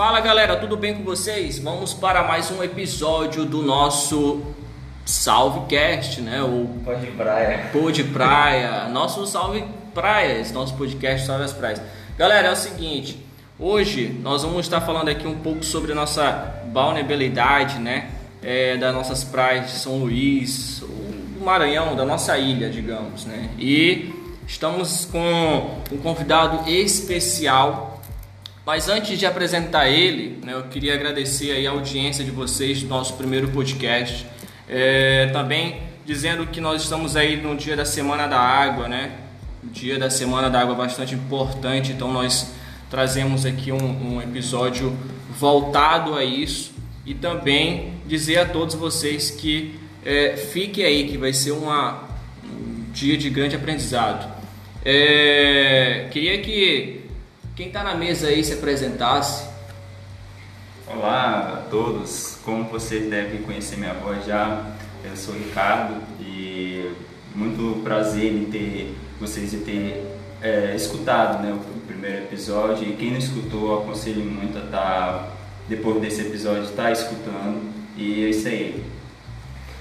Fala galera, tudo bem com vocês? Vamos para mais um episódio do nosso Salvecast, né? O Pô de praia. Pô de Praia, nosso Salve Praias, nosso podcast Salve as Praias. Galera, é o seguinte, hoje nós vamos estar falando aqui um pouco sobre a nossa vulnerabilidade, né? É, das nossas praias de São Luís, do Maranhão, da nossa ilha, digamos, né? E estamos com um convidado especial. Mas antes de apresentar ele, né, eu queria agradecer a audiência de vocês do nosso primeiro podcast. É, também dizendo que nós estamos aí no dia da Semana da Água, né? O dia da Semana da Água bastante importante, então nós trazemos aqui um, um episódio voltado a isso e também dizer a todos vocês que é, fique aí, que vai ser uma, um dia de grande aprendizado. É, queria que quem está na mesa aí se apresentasse. Olá a todos, como vocês devem conhecer minha voz já, eu sou Ricardo e muito prazer em ter vocês de ter é, escutado né, o primeiro episódio e quem não escutou aconselho muito a estar tá, depois desse episódio estar tá escutando e é isso aí.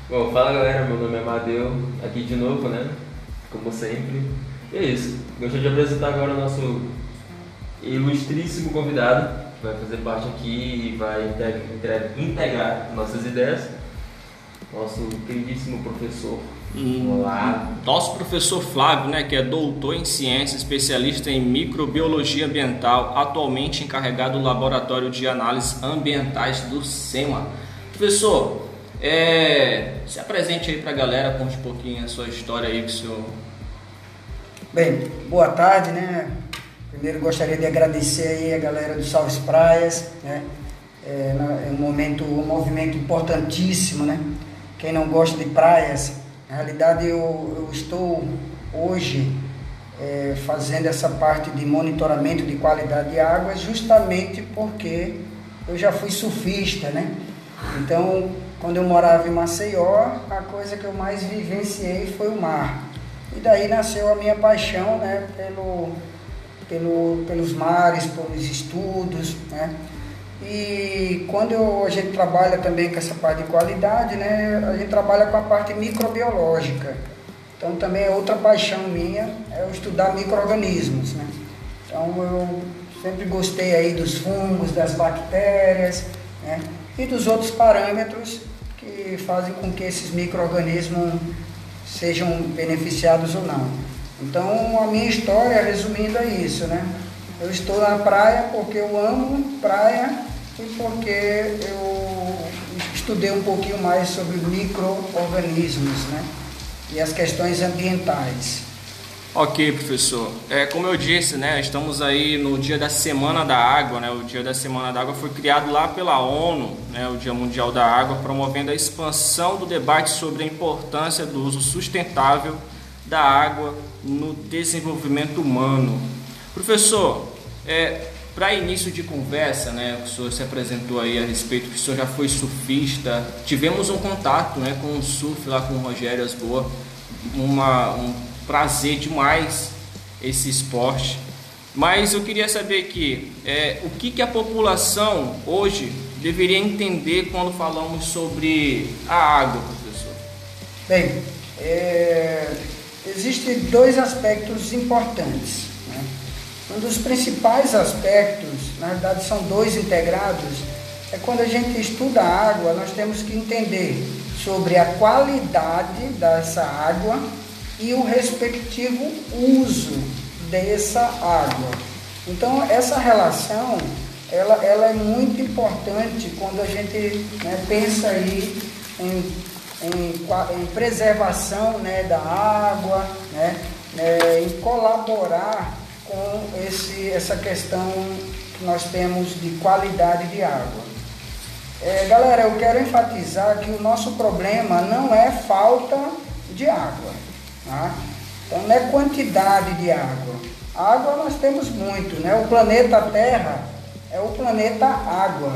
Bom, fala galera, meu nome é Amadeu, aqui de novo, né? Como sempre. E é isso. Gostaria de apresentar agora o nosso ilustríssimo convidado, que vai fazer parte aqui e vai integrar nossas ideias. Nosso queridíssimo professor. Olá. Nosso professor Flávio, né, que é doutor em ciência, especialista em microbiologia ambiental, atualmente encarregado do laboratório de análises ambientais do SEMA. Professor, é, se apresente aí para a galera, conte um pouquinho a sua história aí que o senhor. Bem, boa tarde, né? Primeiro gostaria de agradecer aí a galera do Salves Praias, né? É, é um momento, um movimento importantíssimo, né? Quem não gosta de praias, na realidade eu, eu estou hoje é, fazendo essa parte de monitoramento de qualidade de água justamente porque eu já fui surfista, né? Então quando eu morava em Maceió, a coisa que eu mais vivenciei foi o mar. E daí nasceu a minha paixão né, pelo, pelo, pelos mares, pelos estudos. Né? E quando eu, a gente trabalha também com essa parte de qualidade, né, a gente trabalha com a parte microbiológica. Então também é outra paixão minha, é eu estudar micro-organismos. Né? Então eu sempre gostei aí dos fungos, das bactérias né? e dos outros parâmetros que fazem com que esses micro-organismos sejam beneficiados ou não. Então, a minha história, resumindo, é isso, né? Eu estou na praia porque eu amo praia e porque eu estudei um pouquinho mais sobre micro-organismos, né? E as questões ambientais. Ok, professor. É, como eu disse, né, estamos aí no dia da Semana da Água. Né, o dia da Semana da Água foi criado lá pela ONU, né, o Dia Mundial da Água, promovendo a expansão do debate sobre a importância do uso sustentável da água no desenvolvimento humano. Professor, é, para início de conversa, né, o senhor se apresentou aí a respeito que o senhor já foi surfista. Tivemos um contato né, com o surf lá com o Rogério Asboa, uma, um prazer demais esse esporte. Mas eu queria saber aqui, é, o que, que a população hoje deveria entender quando falamos sobre a água, professor? Bem, é, existem dois aspectos importantes. Né? Um dos principais aspectos, na verdade são dois integrados, é quando a gente estuda a água, nós temos que entender sobre a qualidade dessa água e o respectivo uso dessa água. Então essa relação ela, ela é muito importante quando a gente né, pensa aí em, em, em preservação né, da água, né, né, em colaborar com esse, essa questão que nós temos de qualidade de água. É, galera, eu quero enfatizar que o nosso problema não é falta de água. Tá? Então não é quantidade de água. Água nós temos muito, né? O planeta Terra é o planeta água.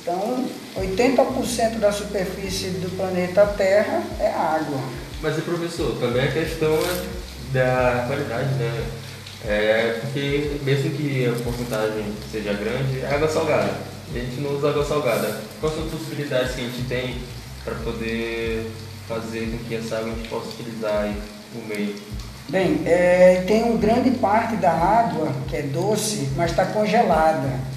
Então 80% da superfície do planeta Terra é água. Mas professor, também a questão é da qualidade, né? É porque mesmo que a porcentagem seja grande, é água salgada. A gente não usa água salgada. Quais são as possibilidades que a gente tem para poder fazer com que essa água a gente possa utilizar no meio? Bem, é, tem uma grande parte da água que é doce, mas está congelada.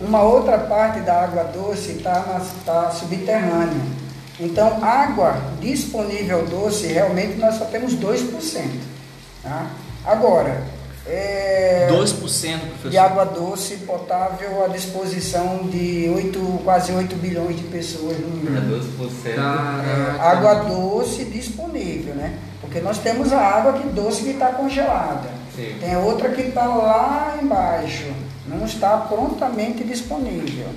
Uma outra parte da água doce está tá subterrânea. Então, água disponível doce, realmente nós só temos 2%. Tá? Agora, é, 2%, professor. de água doce potável à disposição de 8, quase 8 bilhões de pessoas no mundo. É 12%. É, água doce disponível, né? Porque nós temos a água que doce que está congelada. Sim. Tem outra que está lá embaixo, não está prontamente disponível.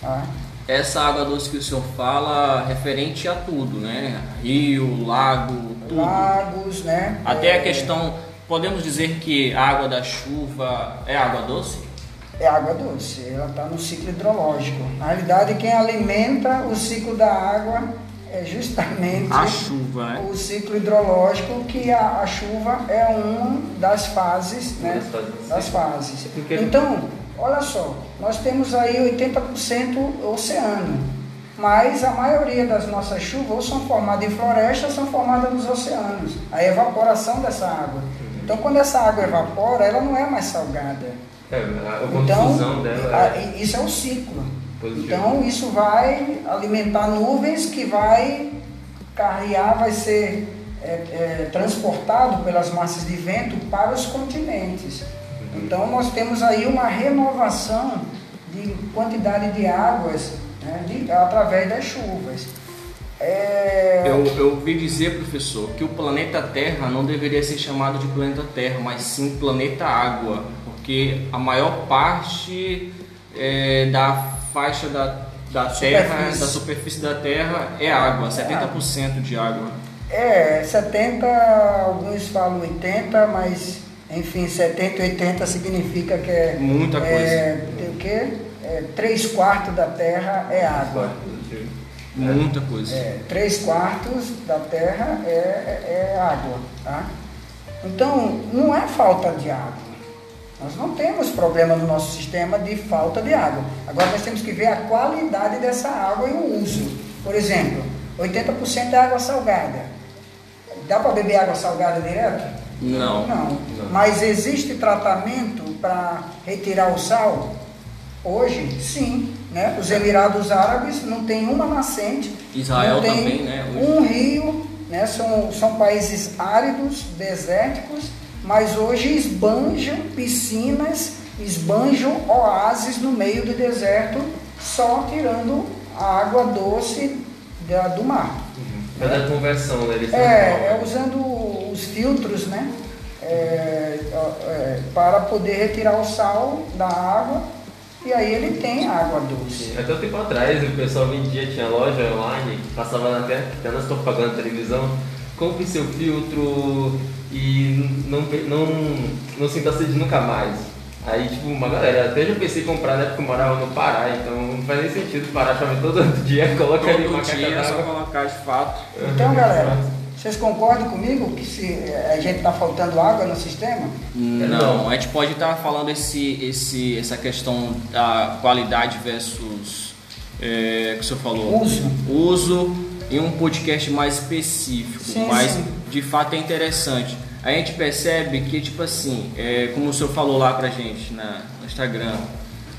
Tá? Essa água doce que o senhor fala referente a tudo, né? Rio, lago, tudo. Lagos, né? Até a É, questão, podemos dizer que a água da chuva é água doce? É água doce, ela está no ciclo hidrológico. Na realidade, quem alimenta o ciclo da água é justamente A chuva, né? o ciclo hidrológico, que a, a chuva é uma das fases, né? Das fases. Porque- Então, olha só, nós temos aí 80% oceano, mas a maioria das nossas chuvas ou são formadas em florestas, são formadas nos oceanos. A evaporação dessa água. Então, quando essa água evapora, ela não é mais salgada. É, a a Então, dela a- é isso é o ciclo. Positiva. Então isso vai alimentar nuvens que vai carrear, vai ser é, é, transportado pelas massas de vento para os continentes. Então nós temos aí uma renovação de quantidade de águas né, de- através das chuvas. É, Eu, eu ouvi dizer, professor, que o planeta Terra não deveria ser chamado de planeta Terra, mas sim planeta Água, porque a maior parte é, da faixa da, da Terra, Superfície. da superfície da Terra é água, 70% de água. É, 70, alguns falam 80, mas enfim, 70 e 80 significa que é. Muita coisa. É, tem o quê? É, 3 quartos da terra é água. Muita coisa. É, 3 quartos da terra é, é, é água. Tá? Então, não é falta de água. Nós não temos problema no nosso sistema de falta de água. Agora nós temos que ver a qualidade dessa água e o uso. Por exemplo, 80% é água salgada. Dá para beber água salgada direto? Não. Não. Mas existe tratamento para retirar o sal? Hoje, sim. Né? Os Emirados Árabes não tem uma nascente. Israel não tem também, né, hoje. Um rio, né? são, são países áridos, desérticos, mas hoje esbanjam piscinas, esbanjam oásis no meio do deserto, só tirando a água doce da- do mar. Mas a conversão, né? Eles É, é usando os filtros, né? É, é, para poder retirar o sal da água e aí ele tem água doce. Até um tempo atrás o pessoal vendia, tinha loja online, passava na tela, até nós estamos pagando televisão, compre seu filtro e não, não, não sinta sede nunca mais. Aí, tipo, uma galera, até já pensei em comprar na época que eu morava no Pará, então não faz nem sentido parar pra ver todo dia, coloca ali uma Todo caixa dia é só colocar de fato. Então, galera, vocês concordam comigo que se a gente está faltando água no sistema? Não, a gente pode estar falando esse, esse, essa questão da qualidade versus é, que o senhor falou. Uso. Uso em um podcast mais específico, Sim, mas sim. de fato é interessante. A gente percebe que, tipo assim, é, como o senhor falou lá pra gente na, no Instagram,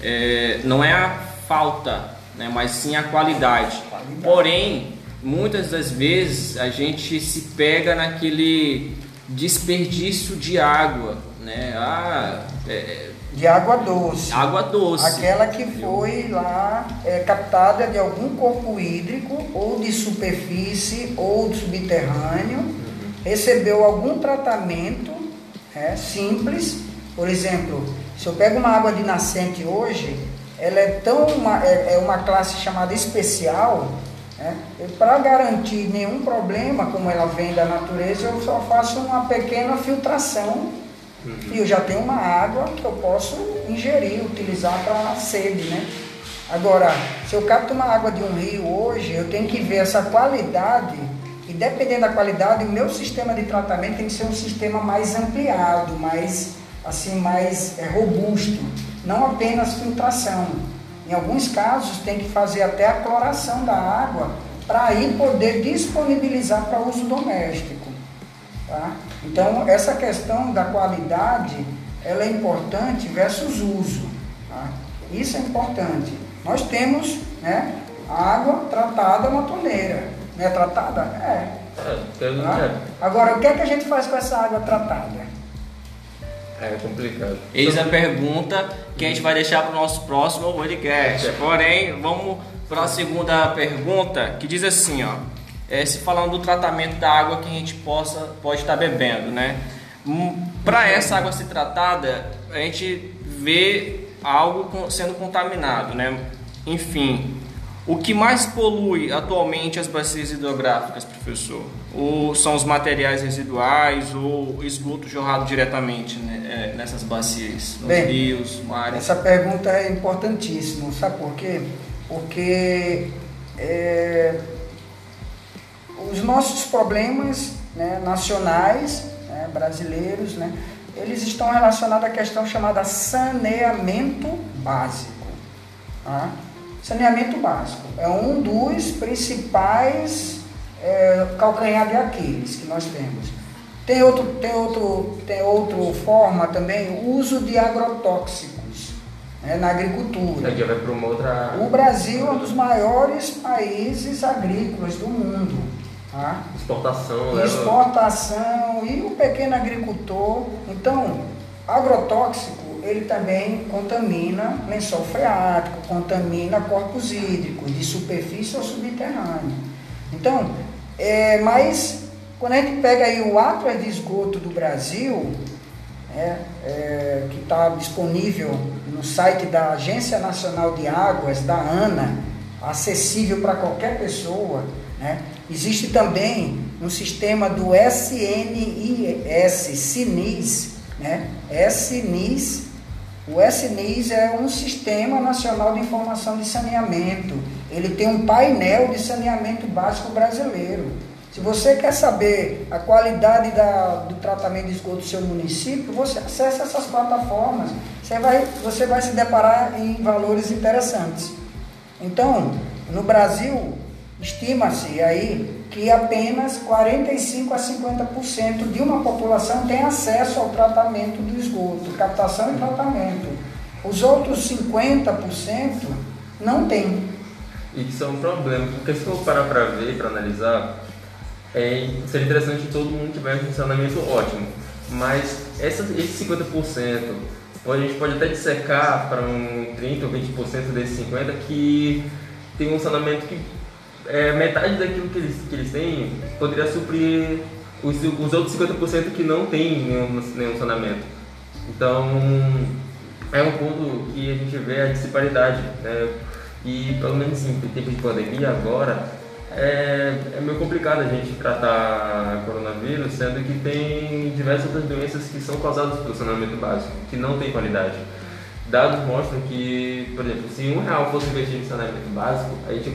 é, não é a falta, né, mas sim a qualidade. Qualidade. Porém, muitas das vezes a gente se pega naquele desperdício de água, né? Ah, é, De água doce. água doce. Aquela que foi lá é, captada de algum corpo hídrico, ou de superfície, ou de subterrâneo, recebeu algum tratamento é, simples. Por exemplo, se eu pego uma água de nascente hoje, ela é tão uma, é, é uma classe chamada especial. Né? Para garantir nenhum problema, como ela vem da natureza, eu só faço uma pequena filtração e eu já tenho uma água que eu posso ingerir, utilizar para sede, né? Agora, se eu capto uma água de um rio hoje, eu tenho que ver essa qualidade e dependendo da qualidade, o meu sistema de tratamento tem que ser um sistema mais ampliado, mais assim mais é, robusto, não apenas filtração. Em alguns casos tem que fazer até a cloração da água para aí poder disponibilizar para uso doméstico. Tá? Então essa questão da qualidade ela é importante versus uso. Tá? Isso é importante. Nós temos né, água tratada na torneira. Não é tratada? É. É, Tá? Agora, o que é que a gente faz com essa água tratada? É complicado. Eis a pergunta que a gente vai deixar para o nosso próximo podcast. Porém, vamos para a segunda pergunta, que diz assim, ó. É, se falando do tratamento da água que a gente possa, pode estar bebendo, né? Para essa água ser tratada, a gente vê algo sendo contaminado, né? Enfim, o que mais polui atualmente as bacias hidrográficas, professor? Ou são os materiais residuais ou esgoto jorrado diretamente né, é, nessas bacias, nos Bem, rios, mares? Essa pergunta é importantíssima, sabe por quê? Porque é, os nossos problemas né, nacionais, né, brasileiros, né, eles estão relacionados à questão chamada saneamento básico. tá? Saneamento básico é um dos principais é, calcanhar de Aquiles que nós temos. Tem outro, tem outro, tem outra forma também, o uso de agrotóxicos né, na agricultura. Outra. O Brasil é um dos maiores países agrícolas do mundo. Tá? Exportação, leva. Exportação e o pequeno agricultor. Então, agrotóxico, ele também contamina lençol freático, contamina corpos hídricos, de superfície ou subterrâneo. Então, é, mas quando a gente pega aí o Atlas de Esgoto do Brasil, né, é, que está disponível no site da Agência Nacional de Águas, da ANA, acessível para qualquer pessoa. Né? Existe também no sistema do SNIS, SINIS, né? SNIS. O SNIS é um Sistema Nacional de Informação de Saneamento. Ele tem um painel de saneamento básico brasileiro. Se você quer saber a qualidade da, do tratamento de esgoto do seu município, você acessa essas plataformas. Você vai, você vai se deparar em valores interessantes. Então, no Brasil, estima-se aí que apenas 45 a 50% de uma população tem acesso ao tratamento do esgoto, captação e tratamento. Os outros 50% não têm. E que são problemas, porque se for parar para ver, para analisar, é, seria interessante que todo mundo tivesse um funcionamento ótimo. Mas essa, esses 50%, a gente pode até dissecar para um 30 ou 20% desses 50% que tem um funcionamento que é, metade daquilo que eles, que eles têm poderia suprir os, os outros 50% que não tem nenhum, nenhum funcionamento. Então, é um ponto que a gente vê a disparidade. Né? E, pelo menos em tempo de pandemia, agora, é, é meio complicado a gente tratar coronavírus, sendo que tem diversas outras doenças que são causadas pelo saneamento básico, que não tem qualidade. Dados mostram que, por exemplo, se um real fosse investido em saneamento básico, a gente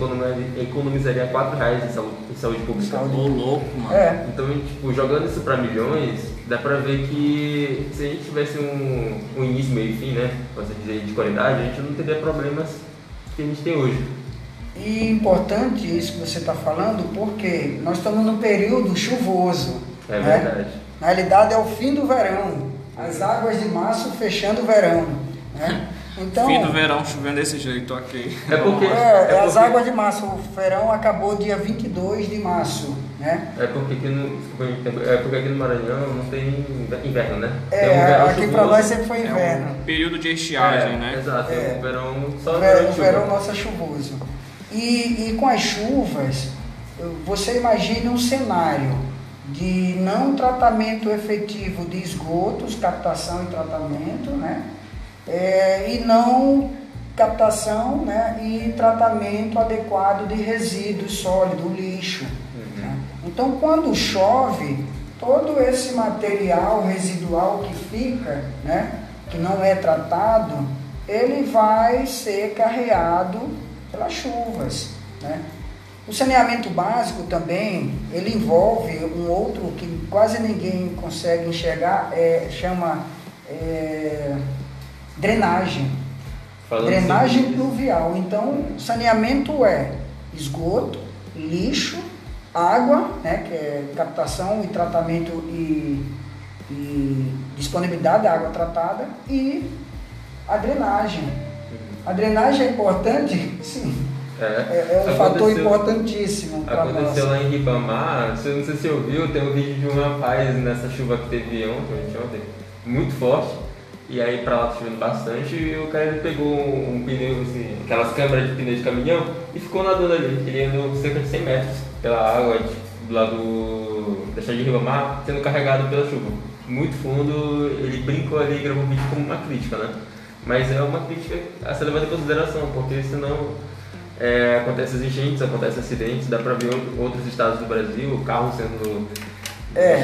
economizaria, quatro reais em saúde, em saúde pública. Ô, louco, mano. É, Então, tipo, jogando isso para milhões, dá pra ver que se a gente tivesse um, um início, meio e fim, né, posso dizer, de qualidade, a gente não teria problemas que a gente tem hoje. E importante isso que você está falando, porque nós estamos num período chuvoso. É né? verdade. Na realidade é o fim do verão. As águas de março fechando o verão. Né? Então, Fim do verão chovendo desse jeito, ok. É porque, é, é as porque- águas de março, o verão acabou dia 22 de março. Né? É porque aqui no, é porque aqui no Maranhão não tem inverno, né? É, tem um verão aqui para nós sempre foi É inverno. um período de estiagem, É, né? Exato, É. é um verão só O verão, o verão nosso é chuvoso. E, e com as chuvas, você imagine um cenário de não tratamento efetivo de esgotos, captação e tratamento, né? É, e não captação né? e tratamento adequado de resíduos sólidos, lixo. né? Então, quando chove, todo esse material residual que fica, né? que não é tratado, ele vai ser carreado pelas chuvas. Né? O saneamento básico também, ele envolve um outro que quase ninguém consegue enxergar, é, chama é, drenagem. Falando drenagem isso. pluvial. Então, saneamento é esgoto, lixo, água, né, que é captação e tratamento e, e disponibilidade da água tratada e a drenagem. A drenagem é importante, sim. É, É, é um fator importantíssimo. Aconteceu lá em Ribamar, não sei se você ouviu, tem um vídeo de um rapaz nessa chuva que teve ontem, ontem muito forte. E aí pra lá tá chovendo bastante e o cara pegou um, um pneu, assim, aquelas câmeras de pneu de caminhão e ficou nadando ali. Ele andou cerca de 100 metros pela água do lado do- da cidade de Ribamar, sendo carregado pela chuva. Muito fundo, ele brincou ali e gravou um vídeo como uma crítica, né? Mas é uma crítica a ser levada em consideração, porque senão é, acontecem enchentes, acontecem acidentes, dá pra ver outros estados do Brasil, carros sendo. É,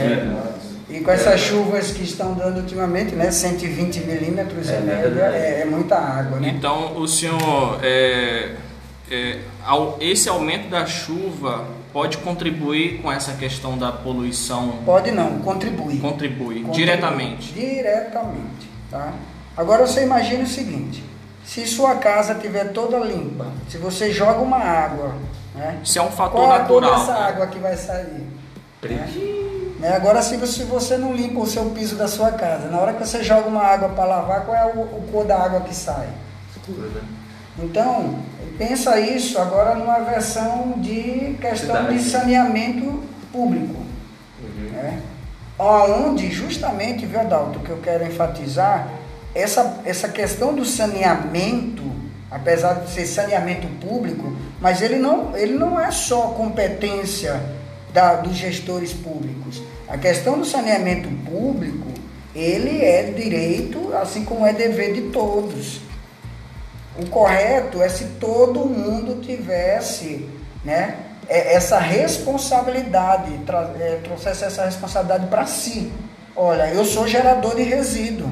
e com essas chuvas que estão dando ultimamente, né, 120 milímetros É em média, é, é muita água, né? Então, o senhor, é, é, ao- esse aumento da chuva pode contribuir com essa questão da poluição? Pode não, contribui. Contribui, Contribui. diretamente. Diretamente, tá? Agora você imagine o seguinte, se sua casa estiver toda limpa, se você joga uma água, né? Isso é um fator Qual a cor natural. dessa né? água que vai sair? Pretinho. Né? Agora, se você, não limpa o seu piso da sua casa, na hora que você joga uma água para lavar, qual é o, o cor da água que sai? Né? Então, pensa isso agora numa versão de questão Cidade. de saneamento público. Uhum. Né? Onde, justamente, viu, Adalto, que eu quero enfatizar, essa, essa questão do saneamento, apesar de ser saneamento público, mas ele não, ele não é só competência da, dos gestores públicos. A questão do saneamento público, ele é direito, assim como é dever de todos. O correto é se todo mundo tivesse né, é- essa responsabilidade, é, trouxesse essa responsabilidade para si. Olha, eu sou gerador de resíduo.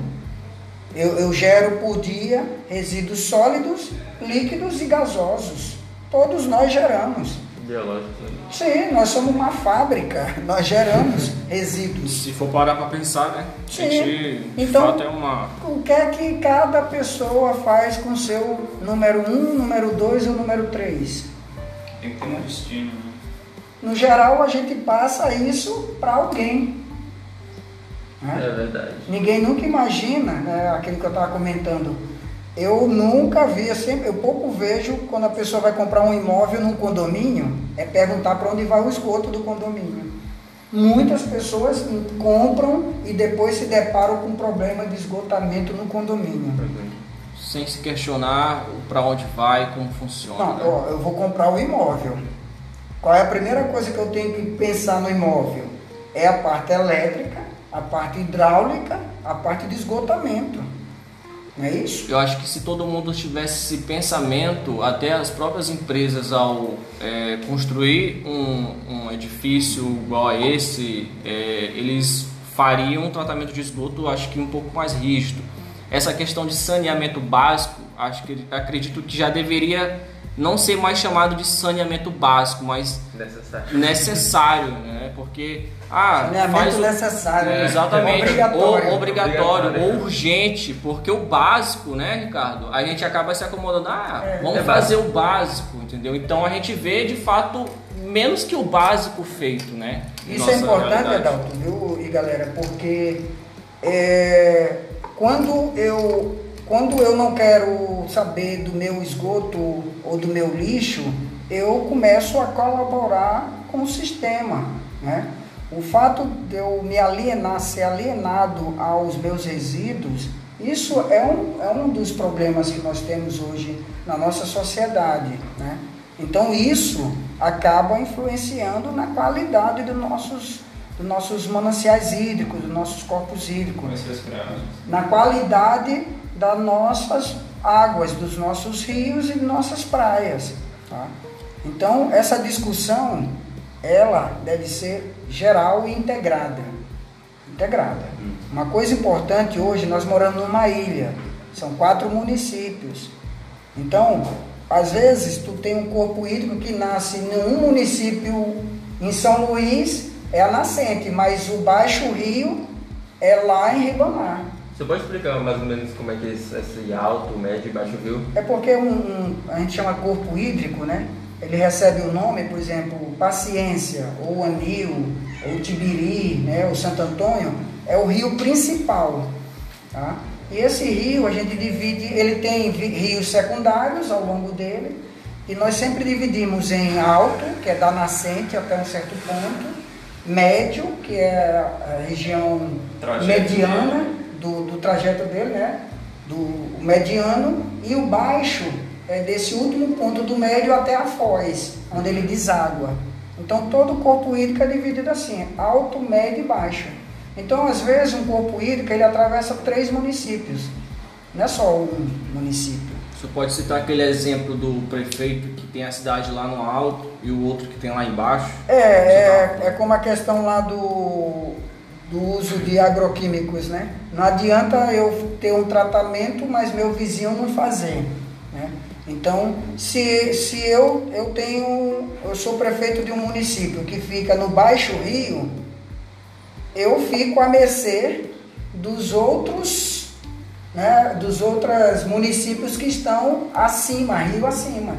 Eu, eu gero por dia resíduos sólidos, líquidos e gasosos. Todos nós geramos. Biológico. né? Sim, nós somos uma fábrica, nós geramos resíduos. Se for parar para pensar, né? A Sim. gente, de Então- fato, é uma... O que é que cada pessoa faz com seu número 1, número 2 ou número 3? Tem que ter um destino, né? No geral, a gente passa isso para alguém. né? É verdade. Ninguém nunca imagina, né, aquilo que eu estava comentando. Eu nunca vi, eu, sempre, eu pouco vejo quando a pessoa vai comprar um imóvel num condomínio, é perguntar para onde vai o esgoto do condomínio. Muitas pessoas compram e depois se deparam com um problema de esgotamento no condomínio. Sem se questionar para onde vai, como funciona. Não, né? ó, eu vou comprar o imóvel. Qual é a primeira coisa que eu tenho que pensar no imóvel? É a parte elétrica, a parte hidráulica, a parte de esgotamento. Não é isso? Eu acho que se todo mundo tivesse esse pensamento, até as próprias empresas ao é, construir um, um edifício igual a esse, é, eles fariam um tratamento de esgoto, acho que um pouco mais rígido. Essa questão de saneamento básico, acho que acredito que já deveria não ser mais chamado de saneamento básico, mas Necessário. necessário, né? Porque ah, faz o- necessário. né? Exatamente. Obrigatório. Ou obrigatório, Obrigatório. ou urgente, porque o básico, né, Ricardo? A gente acaba se acomodando, ah, É, vamos é fazer o básico, entendeu? Então a gente vê de fato menos que o básico feito, né? Isso é importante. Adalto, viu, e galera, porque é, quando, eu, quando eu não quero saber do meu esgoto ou do meu lixo, eu começo a colaborar com o sistema. Né? O fato de eu me alienar, ser alienado aos meus resíduos, isso é um, é um dos problemas que nós temos hoje na nossa sociedade. Né? Então isso acaba influenciando na qualidade dos nossos, dos nossos mananciais hídricos, dos nossos corpos hídricos, na qualidade das nossas águas, dos nossos rios e nossas praias. tá? Então essa discussão ela deve ser geral e integrada. Integrada. Uma coisa importante hoje, nós moramos numa ilha, são quatro municípios. Então, às vezes, tu tem um corpo hídrico que nasce num município em São Luís, é a nascente, mas o baixo rio é lá em Ribamar. Você pode explicar mais ou menos como é que é esse, esse alto, médio e baixo rio? É porque um, um- a gente chama corpo hídrico, né? Ele recebe o nome, por exemplo, Paciência, ou Anil, ou Tibiri, né? O Santo Antônio, é o rio principal, tá? E esse rio a gente divide, ele tem rios secundários ao longo dele, e nós sempre dividimos em alto, que é da nascente até um certo ponto, médio, que é a região Trajeto mediana do, do trajeto dele, né? Do mediano, e o baixo é desse último ponto do médio até a foz, onde ele deságua. Então todo o corpo hídrico é dividido assim, alto, médio e baixo. Então às vezes um corpo hídrico ele atravessa três municípios, não é só um município. Você pode citar aquele exemplo do prefeito que tem a cidade lá no alto e o outro que tem lá embaixo? É, é, é como a questão lá do, do uso de agroquímicos, né? Não adianta eu ter um tratamento, mas meu vizinho não fazer, né? Então, se, se eu, eu tenho, eu sou prefeito de um município que fica no Baixo Rio, eu fico à mercê dos outros, né, dos outros municípios que estão acima, rio acima.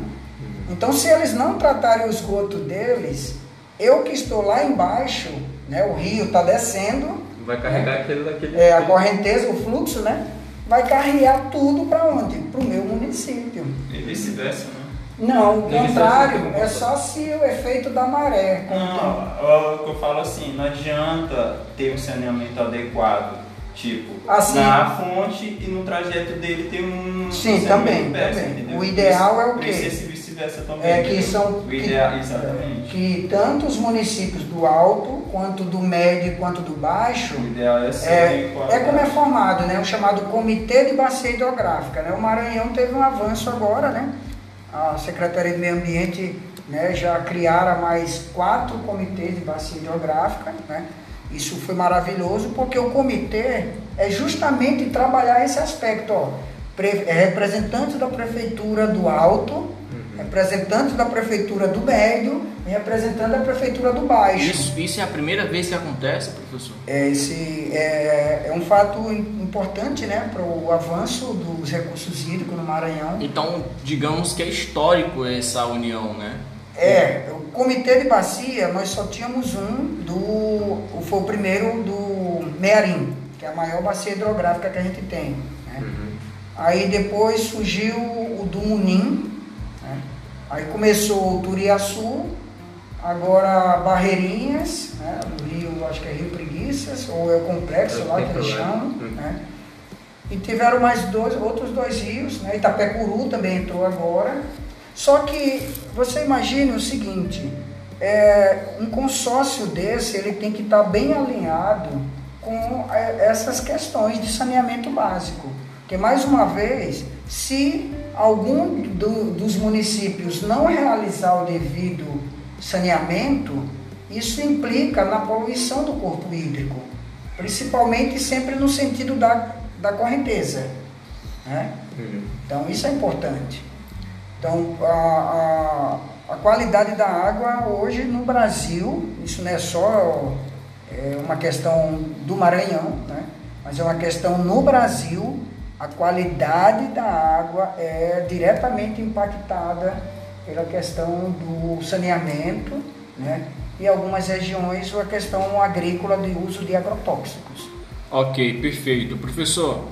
Então, se eles não tratarem o esgoto deles, eu que estou lá embaixo, né, o rio está descendo, Vai carregar aquele daquele. é, a correnteza, o fluxo, né, vai carregar tudo para onde? Para o meu município. E vice-versa, né? Não, o contrário, é só se o efeito da maré. Não, o que eu falo assim, não adianta ter um saneamento adequado. Tipo, Assim. na fonte e no trajeto dele tem um Sim, também, péssimo, também. O ideal é o quê? Vice-versa também. É que entendeu? são que- ideal, exatamente. que tanto os municípios do alto, quanto do médio, quanto do baixo, O ideal é ser É, é como é formado, né? O chamado Comitê de Bacia Hidrográfica. Né? O Maranhão teve um avanço agora, né? A Secretaria de Meio Ambiente né, já criaram mais quatro comitês de bacia hidrográfica, né? Isso foi maravilhoso porque o comitê é justamente trabalhar esse aspecto, ó. É representante da prefeitura do alto, representante da prefeitura do médio e representante da prefeitura do baixo. Isso, isso é a primeira vez que acontece, professor? É, esse é, é um fato im- importante né, para o avanço dos recursos hídricos no Maranhão. Então, digamos que é histórico essa união, né? É, o comitê de bacia, nós só tínhamos um do. Foi o primeiro do Mearim, que é a maior bacia hidrográfica que a gente tem. né? Aí depois surgiu o do Munim? Aí começou o Turiaçu, agora Barreirinhas, né? no Rio, acho que é Rio Preguiças, ou é o complexo É o lá que eles chamam. uhum. Né? E tiveram mais dois, outros dois rios, né? Itapecuru também entrou agora. Só que você imagine o seguinte, é, um consórcio desse ele tem que estar bem alinhado com é, essas questões de saneamento básico. Porque mais uma vez, se algum do- dos municípios não realizar o devido saneamento, isso implica na poluição do corpo hídrico, principalmente sempre no sentido da, da correnteza. Né? Uhum. Então isso é importante. Então a, a, a qualidade da água hoje no Brasil, isso não é só é, uma questão do Maranhão, né? mas é uma questão no Brasil, a qualidade da água é diretamente impactada pela questão do saneamento, né? e algumas regiões a questão agrícola de uso de agrotóxicos. Ok, perfeito. Professor,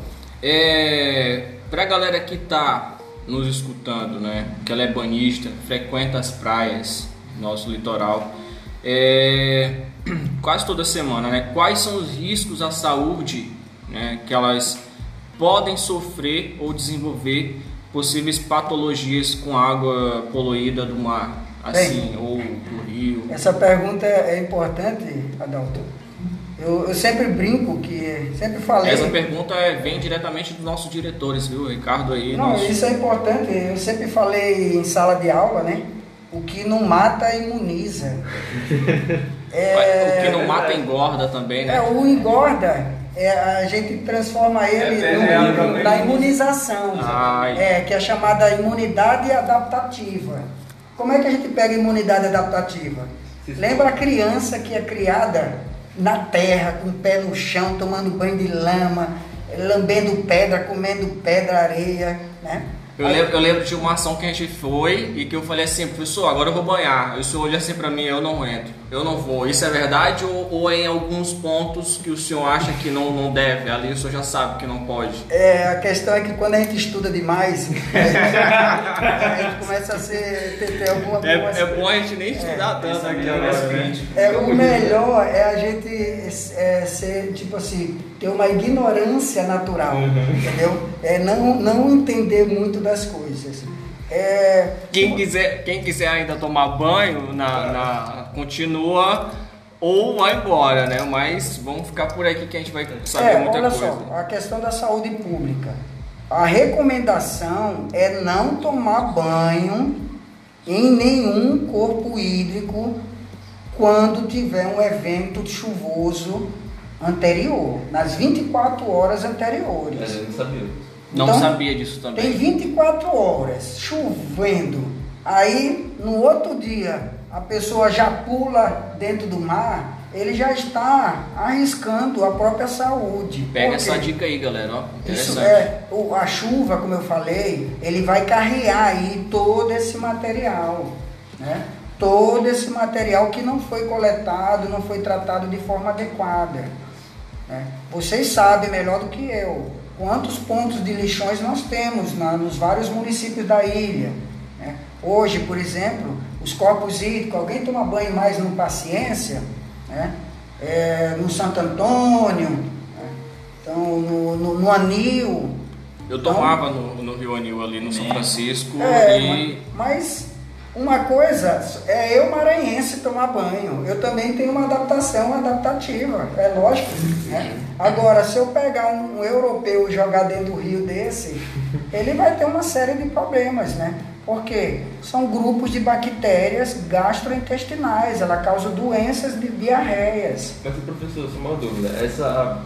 é, para a galera que está nos escutando, né, que ela é banhista, frequenta as praias, nosso litoral, é, quase toda semana, né, quais são os riscos à saúde né, que elas podem sofrer ou desenvolver possíveis patologias com água poluída do mar, assim, ou do rio? Essa pergunta é importante, Adalto. Eu, eu sempre brinco que sempre falei. Essa pergunta é- vem diretamente dos nossos diretores, viu? Ricardo aí. Não, nosso- isso é importante. Eu sempre falei em sala de aula, né? O que não mata imuniza. O que não mata engorda também, né? É, o engorda, é, a gente transforma ele É, no- é, é, é, na imunização, Ai. é, que é chamada imunidade adaptativa. Como é que a gente pega imunidade adaptativa? Lembra a criança que é criada na terra, com o pé no chão, tomando banho de lama, lambendo pedra, comendo pedra, areia, né? Eu lembro, eu lembro de uma ação que a gente foi e que eu falei assim, professor, agora eu vou banhar. O senhor olha assim pra mim, eu não entro, eu não vou. Isso é verdade ou, ou é em alguns pontos que o senhor acha que não, não deve? Ali o senhor já sabe que não pode. É, a questão é que quando a gente estuda demais, a gente começa a ser, ter, ter alguma É, algumas- é bom a gente nem estudar tanto aqui agora, né? É, o melhor é a gente é, ser, tipo assim, ter uma ignorância natural, entendeu? É não, não entender muito das coisas. É, Quem quiser, quem quiser ainda tomar banho, na, na- continua ou vai embora, né? Mas vamos ficar por aqui que a gente vai saber é, muita olha coisa. só, a questão da saúde pública. A recomendação é não tomar banho em nenhum corpo hídrico quando tiver um evento chuvoso anterior, nas 24 horas anteriores. Mas eu não sabia. Não Então, sabia disso também. Tem 24 horas chovendo. Aí no outro dia a pessoa já pula dentro do mar, ele já está arriscando a própria saúde. Pega essa dica aí, galera. Ó, Isso é, a chuva, como eu falei, ele vai carregar aí todo esse material, né? Todo esse material que não foi coletado, não foi tratado de forma adequada. né? Vocês sabem melhor do que eu quantos pontos de lixões nós temos na- nos vários municípios da ilha. né? Hoje, por exemplo, os corpos hídricos, alguém toma banho mais no Paciência, né? É, no Santo Antônio, né? então no, no, no Anil. Eu tomava no, no Rio Anil ali no São Francisco É, e mas uma coisa é eu maranhense tomar banho. Eu também tenho uma adaptação adaptativa, é lógico. Né? Agora, se eu pegar um, um europeu e jogar dentro do rio desse, ele vai ter uma série de problemas, né? Porque são grupos de bactérias gastrointestinais, ela causa doenças de diarreias. Mas professor, só uma dúvida. Essa,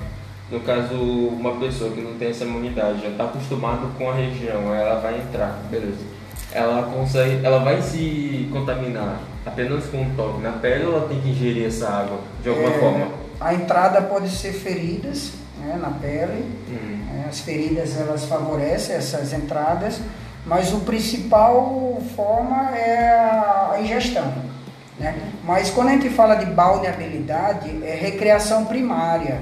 no caso, uma pessoa que não tem essa imunidade, já está acostumada com a região, ela vai entrar, beleza. Ela consegue, ela vai se contaminar apenas com um toque na pele ou ela tem que ingerir essa água de alguma É, forma? A entrada pode ser feridas né, na pele, Hum. É, As feridas elas favorecem essas entradas, mas o principal forma é a ingestão. Né? Mas quando a gente fala de balneabilidade, é recreação primária.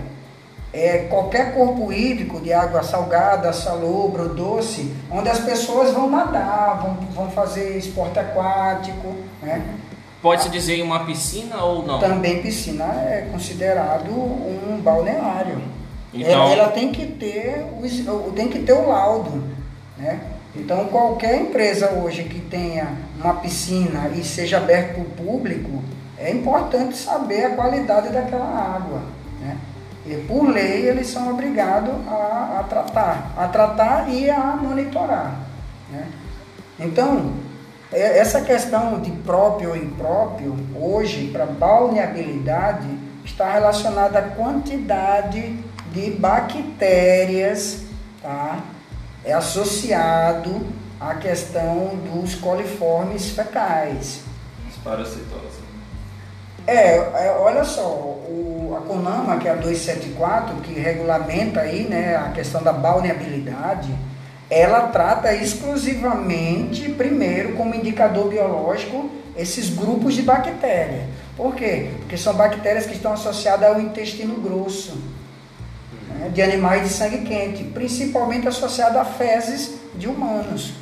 É qualquer corpo hídrico de água salgada, salobra, ou doce, onde as pessoas vão nadar, vão, vão fazer esporte aquático, né? pode-se dizer em uma piscina ou não? Também piscina é considerado um balneário. Então- ela, ela tem que ter o- tem que ter o laudo, né? Então qualquer empresa hoje que tenha uma piscina e seja aberta para o público, é importante saber a qualidade daquela água, né? E por lei eles são obrigados a, a tratar, a tratar e a monitorar, né? Então, é- essa questão de próprio ou impróprio, hoje, para balneabilidade, está relacionada à quantidade de bactérias, tá? É associado à questão dos coliformes fecais. Os parasitoses. É, é, olha só, o, a CONAMA, que é a 274, que regulamenta aí, né, a questão da balneabilidade, ela trata exclusivamente, primeiro, como indicador biológico, esses grupos de bactérias. Por quê? Porque são bactérias que estão associadas ao intestino grosso, né, de animais de sangue quente, principalmente associado a fezes de humanos.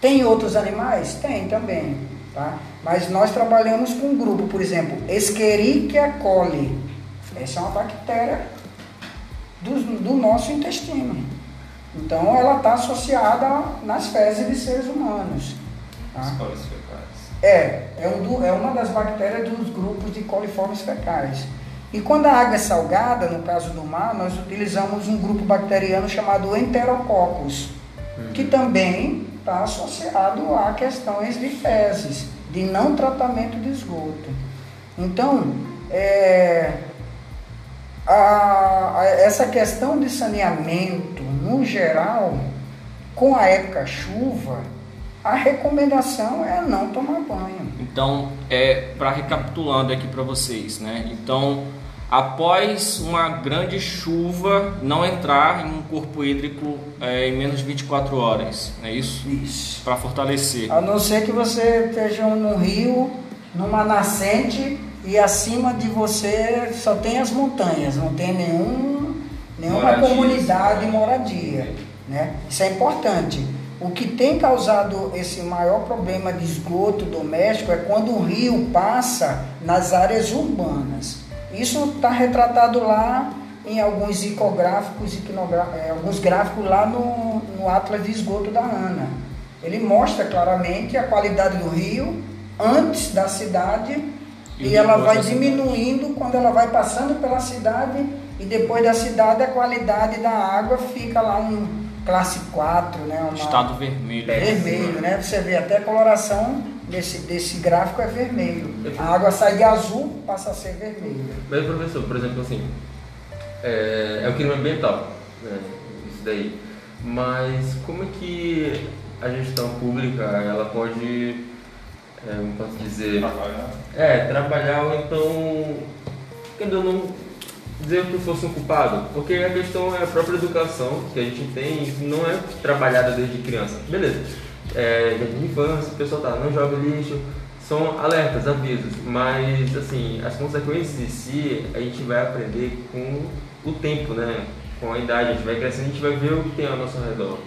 Tem outros animais? Tem também, tá? Mas nós trabalhamos com um grupo, por exemplo, Escherichia coli. Essa é uma bactéria do, do nosso intestino. Então ela está associada nas fezes de seres humanos. Os Tá? fecais. É, é, um do- é uma das bactérias dos grupos de coliformes fecais. E quando a água é salgada, no caso do mar, nós utilizamos um grupo bacteriano chamado Enterococcus, que também está associado a questões de fezes, de não tratamento de esgoto. Então, é, a- a- essa questão de saneamento, no geral, com a época chuva, a recomendação é não tomar banho. Então, é para recapitulando aqui para vocês, né? Então, após uma grande chuva não entrar em um corpo hídrico é, em menos de 24 horas, é isso? Isso. Para fortalecer. A não ser que você esteja num rio, numa nascente e acima de você só tem as montanhas, não tem nenhum, nenhuma Moradia. comunidade moradia. Né? Isso é importante. O que tem causado esse maior problema de esgoto doméstico é quando o rio passa nas áreas urbanas. Isso está retratado lá em alguns icográficos, eh, alguns gráficos lá no, no Atlas de Esgoto da ANA. Ele mostra claramente a qualidade do rio antes da cidade E e, ela vai diminuindo quando ela vai passando pela cidade e depois da cidade a qualidade da água fica lá um classe 4, né? Uma, Estado vermelho. vermelho, né? Você vê até a coloração desse, desse gráfico é vermelho. A água sai de azul, passa a ser vermelha. Mas professor, por exemplo, assim, é, é o crime ambiental, né? Isso daí. Mas como é que a gestão pública ela pode, é, como posso dizer, é, trabalhar ou então, querendo ou não dizer que fosse um culpado, porque a questão é a própria educação que a gente tem, não é trabalhada desde criança. Beleza, é, jardim de infância, o pessoal tá, não joga lixo, são alertas, avisos, mas assim, as consequências em si a gente vai aprender com o tempo, né? Com a idade, a gente vai crescendo, a gente vai ver o que tem ao nosso redor.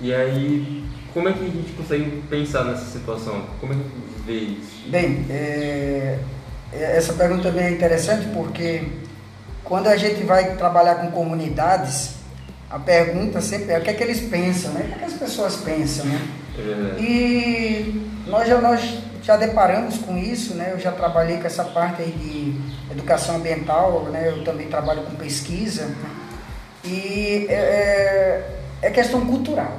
E aí, como é que a gente consegue pensar nessa situação? Como é que vê isso? Bem, é, essa pergunta também é interessante porque quando a gente vai trabalhar com comunidades, a pergunta sempre é o que é que eles pensam, né? O que, é que as pessoas pensam, né? É. E nós já, nós já deparamos com isso, né? Eu já trabalhei com essa parte aí de educação ambiental, né? Eu também trabalho com pesquisa. E é, é questão cultural.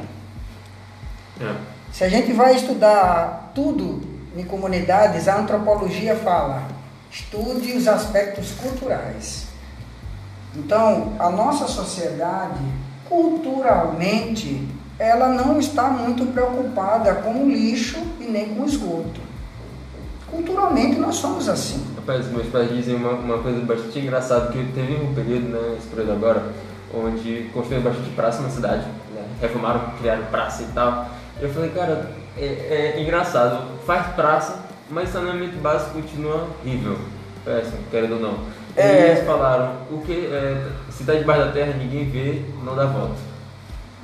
É. Se a gente vai estudar tudo em comunidades, a antropologia fala, estude os aspectos culturais. Então, a nossa sociedade, culturalmente, ela não está muito preocupada com o lixo e nem com o esgoto. Culturalmente, nós somos assim. Rapaz, meus pais dizem uma, uma coisa bastante engraçada, que teve um período, né, esse período agora, onde construíram bastante praça na cidade, né, reformaram, criaram praça e tal. Eu falei, cara, é, é engraçado, faz praça, mas saneamento básico continua horrível, péssimo, querendo ou não. E É. eles falaram, o que é, tá debaixo da terra, ninguém vê, não dá volta.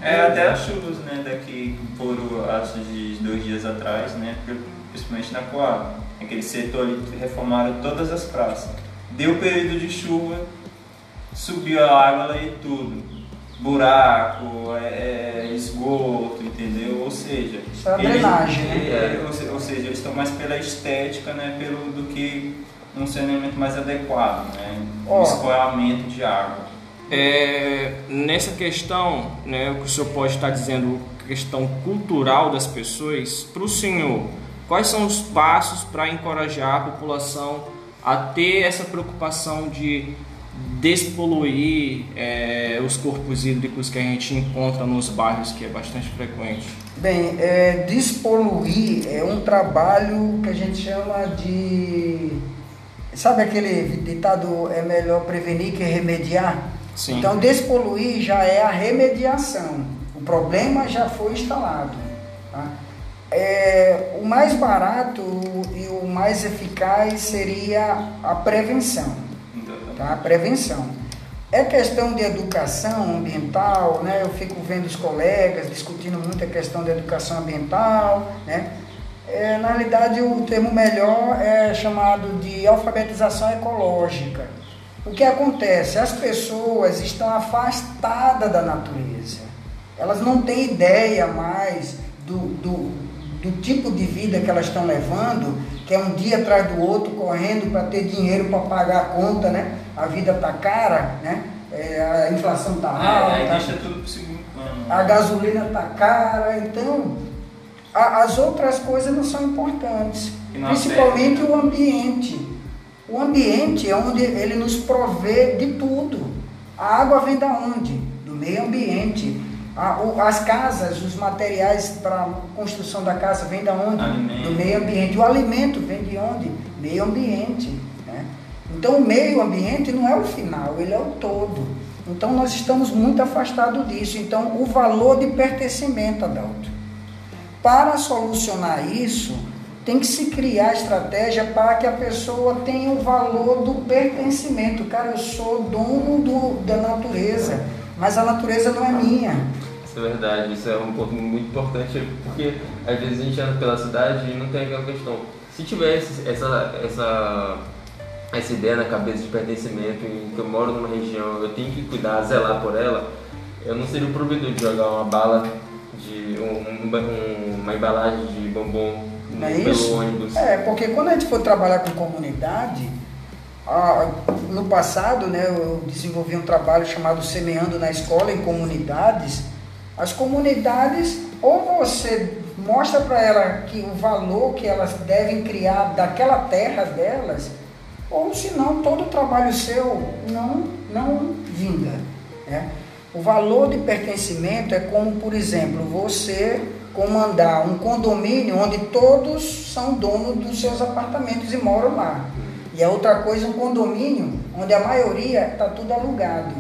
É, até as chuvas, né, daqui por acho de dois dias atrás, né, principalmente na Coab. Aquele setor ali que reformaram todas as praças. Deu período de chuva, subiu a água e tudo. Buraco, é, é, esgoto, entendeu? Ou seja, a drenagem, né? é, ou, ou seja, eles estão mais pela estética, né, pelo, do que um saneamento mais adequado, né? Um escoamento de água. É, nessa questão, né, o que o senhor pode estar dizendo, questão cultural das pessoas, para o senhor, quais são os passos para encorajar a população a ter essa preocupação de despoluir é, os corpos hídricos que a gente encontra nos bairros, que é bastante frequente? Bem, é, despoluir é um trabalho que a gente chama de. Sabe aquele ditado é melhor prevenir que remediar? Sim. Então, despoluir já é a remediação. O problema já foi instalado. tá? É, o mais barato e o mais eficaz seria a prevenção tá? A prevenção. É questão de educação ambiental, né? Eu fico vendo os colegas discutindo muito a questão da educação ambiental, né? É, na realidade, o termo melhor é chamado de alfabetização ecológica. O que acontece? As pessoas estão afastadas da natureza. Elas não têm ideia mais do, do, do tipo de vida que elas estão levando, que é um dia atrás do outro, correndo para ter dinheiro para pagar a conta, né? A vida tá cara, né? É, a inflação tá É, alta, aí deixa tudo pro segundo plano. a gasolina tá cara, então a- as outras coisas não são importantes, principalmente afeta. o ambiente. O ambiente é onde ele nos provê de tudo. A água vem da onde? Do meio ambiente. As casas, os materiais para construção da casa vem da onde? Alimento. Do meio ambiente. O alimento vem de onde? Meio ambiente. Né? Então o meio ambiente não é o final, ele é o todo. Então nós estamos muito afastados disso. Então o valor de pertencimento, Adalto. Para solucionar isso, tem que se criar estratégia para que a pessoa tenha o valor do pertencimento. Cara, eu sou dono do, da natureza, mas a natureza não é minha. Isso é verdade, isso é um ponto muito importante, porque às vezes a gente anda pela cidade e não tem aquela questão. Se tivesse essa, essa, essa ideia na cabeça de pertencimento, em que eu moro numa região, eu tenho que cuidar, zelar por ela, eu não seria o provedor de jogar uma bala, de um, um, uma embalagem de bombom Não é pelo isso? ônibus. É, porque quando a gente for trabalhar com comunidade, ah, no passado, né, eu desenvolvi um trabalho chamado Semeando na Escola em Comunidades. As comunidades, ou você mostra para ela que o valor que elas devem criar daquela terra delas, ou senão todo o trabalho seu não, não vinga. né? O valor de pertencimento é como, por exemplo, você comandar um condomínio onde todos são donos dos seus apartamentos e moram lá. E a outra coisa, um condomínio onde a maioria está tudo alugado.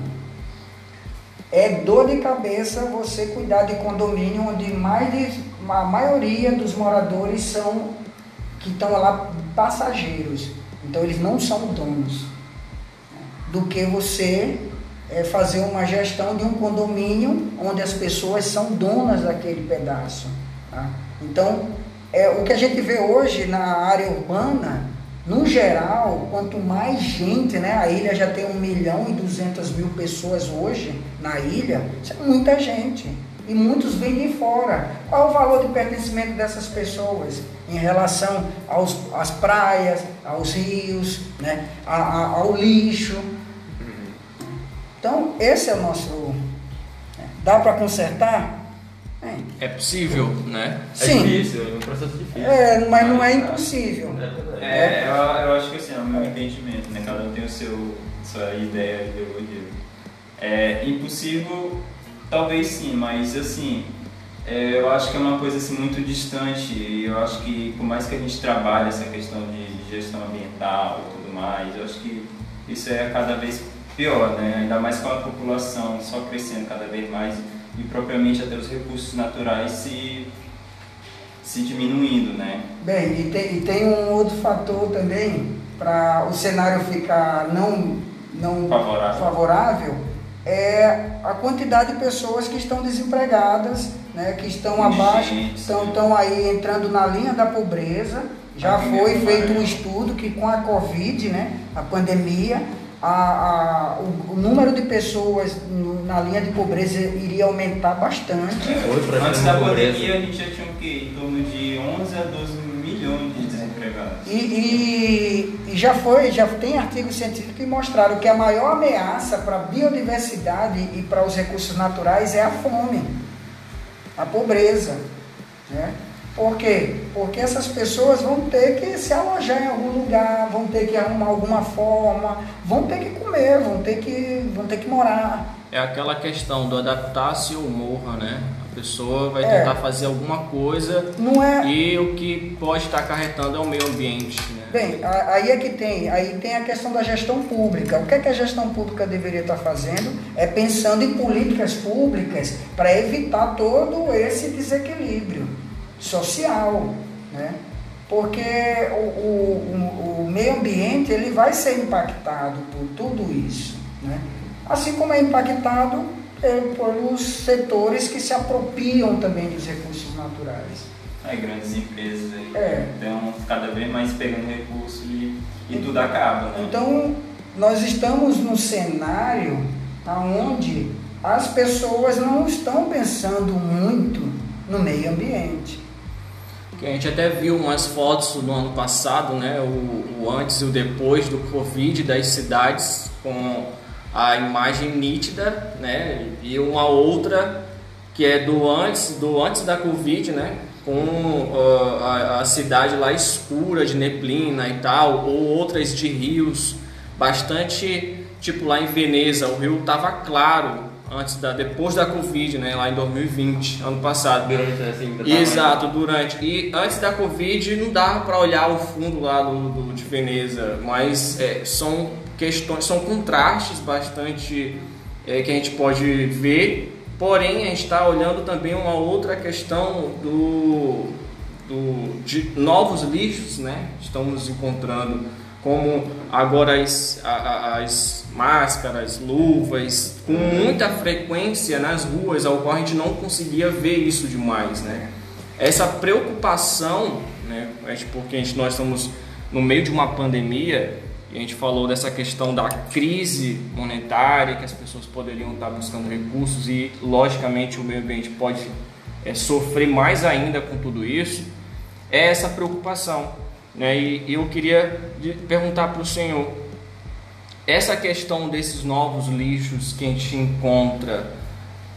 É dor de cabeça você cuidar de condomínio onde mais de, a maioria dos moradores são que estão lá passageiros. Então eles não são donos. né? Do que você é, fazer uma gestão de um condomínio onde as pessoas são donas daquele pedaço. tá? Então, é, o que a gente vê hoje na área urbana, no geral, quanto mais gente, né, a ilha já tem 1 milhão e 200 mil pessoas hoje na ilha, isso é muita gente. E muitos vêm de fora. Qual o valor de pertencimento dessas pessoas em relação aos, às praias, aos rios, né, a- a- ao lixo? Então, esse é o nosso. Dá para consertar? É. É possível, né? É Sim. difícil, é um processo difícil. É, mas não é impossível. É. É, eu, eu acho que assim, é o meu entendimento, né? Cada um tem o seu, sua ideia, ideologia. É impossível, talvez sim, mas assim, é, eu acho que é uma coisa assim, muito distante e eu acho que por mais que a gente trabalhe essa questão de gestão ambiental e tudo mais, eu acho que isso é cada vez pior, né? Ainda mais com a população só crescendo cada vez mais e propriamente até os recursos naturais se, se diminuindo, né? Bem, e tem, e tem um outro fator também para o cenário ficar não, não Favorável. favorável, é a quantidade de pessoas que estão desempregadas, né, que estão abaixo, estão, estão aí entrando na linha da pobreza. Já foi feito um estudo que com a Covid, né, a pandemia, a, a- o, o número de pessoas no- na linha de pobreza iria aumentar bastante. Pra Antes da pandemia a gente já tinha o quê? Em torno de 11 a 12 milhões de desempregados. E, e- e já foi, já tem artigos científicos que mostraram que a maior ameaça para a biodiversidade e para os recursos naturais é a fome, a pobreza. Né? Por quê? Porque essas pessoas vão ter que se alojar em algum lugar, vão ter que arrumar alguma forma, vão ter que comer, vão ter que, vão ter que morar. É aquela questão do adaptar-se ou morra, né? A pessoa vai É. tentar fazer alguma coisa Não é, e o que pode estar acarretando é o meio ambiente, né? Bem, aí é que tem, aí tem a questão da gestão pública. O que, é que a gestão pública deveria estar fazendo? É pensando em políticas públicas para evitar todo esse desequilíbrio social, né? Porque o, o, o, meio ambiente ele vai ser impactado por tudo isso, né? Assim como é impactado eh, pelos setores que se apropriam também dos recursos naturais. Aí grandes empresas aí É. estão cada vez mais pegando recursos e, e tudo acaba, né? Então, nós estamos num cenário onde as pessoas não estão pensando muito no meio ambiente. A gente até viu umas fotos no ano passado, né? O, o antes e o depois do Covid das cidades com a imagem nítida, né? E uma outra que é do antes, do antes da Covid, né? Com ah, a, a cidade lá escura de neblina e tal, ou outras de rios bastante, tipo lá em Veneza, o rio tava claro antes da depois da Covid, né, lá em 2020, ano passado. Durante, assim, Exato, durante. E antes da Covid não dava para olhar o fundo lá do, do- de Veneza, mas é, são questões, são contrastes bastante é, que a gente pode ver. Porém, a gente está olhando também uma outra questão do, do de novos lixos, né? Estamos encontrando como agora as, as máscaras, luvas, com muita frequência nas ruas, ao qual a gente não conseguia ver isso demais, né? Essa preocupação, né? gente- Porque a gente, nós estamos no meio de uma pandemia e a gente falou dessa questão da crise monetária, que as pessoas poderiam estar buscando recursos e, logicamente, o meio ambiente pode é, sofrer mais ainda com tudo isso, é essa preocupação. Né? E eu queria perguntar para o senhor, essa questão desses novos lixos que a gente encontra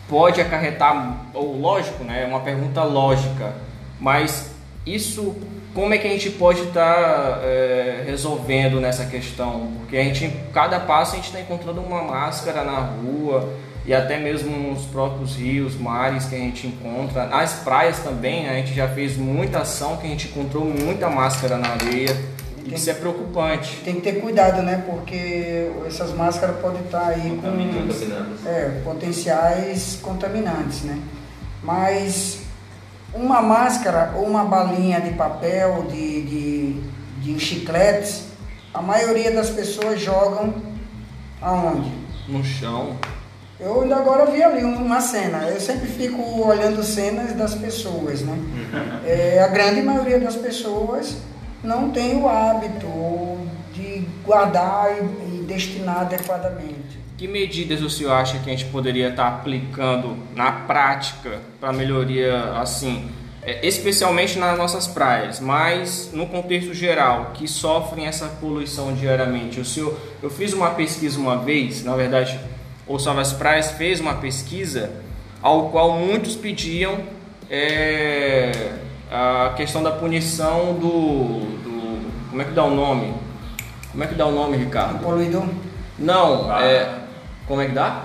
pode acarretar, ou lógico, né? É uma pergunta lógica, mas isso, como é que a gente pode estar resolvendo nessa questão? Porque a gente, cada passo a gente está encontrando uma máscara na rua e até mesmo nos próprios rios, mares que a gente encontra, nas praias também, a gente já fez muita ação que a gente encontrou muita máscara na areia. E isso é preocupante. Tem que ter cuidado, né? Porque essas máscaras podem estar aí com Contaminadas. é, potenciais contaminantes, né? Mas uma máscara ou uma balinha de papel, de, de, de chicletes, a maioria das pessoas jogam aonde? No chão. Eu ainda agora vi ali uma cena. Eu sempre fico olhando cenas das pessoas, né? É, a grande maioria das pessoas não tem o hábito de guardar e, e destinar adequadamente. Que medidas o senhor acha que a gente poderia estar aplicando na prática para melhoria, assim, é, especialmente nas nossas praias, mas no contexto geral, que sofrem essa poluição diariamente? O senhor, eu fiz uma pesquisa uma vez, na verdade, o Salve as Praias fez uma pesquisa ao qual muitos pediam é, a questão da punição do, do- como é que dá o nome? Como é que dá o nome, O Ricardo? poluidor Não, Ah. é. Como é que dá?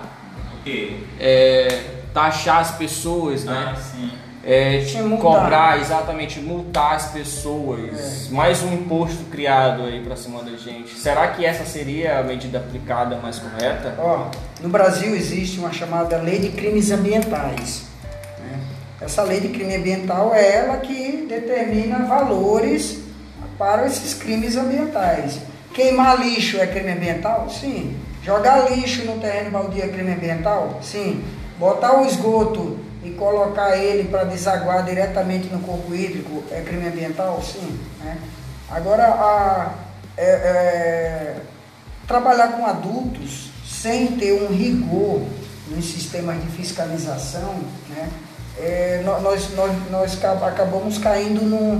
O quê? É, taxar as pessoas, né? Ah, sim. É, multar. cobrar, exatamente, multar as pessoas. Mais um imposto criado aí pra cima da gente. Será que essa seria a medida aplicada mais correta? Ó, no Brasil existe uma chamada Lei de Crimes Ambientais. né? Essa lei de crime ambiental é ela que determina valores para esses crimes ambientais. Queimar lixo é crime ambiental? Sim. Jogar lixo no terreno baldio é crime ambiental? Sim. Botar o esgoto e colocar ele para desaguar diretamente no corpo hídrico é crime ambiental? Sim. né? Agora, a, é- é, trabalhar com adultos sem ter um rigor nos sistemas de fiscalização, né, é, nó- nós, nós, nós ca- acabamos caindo num,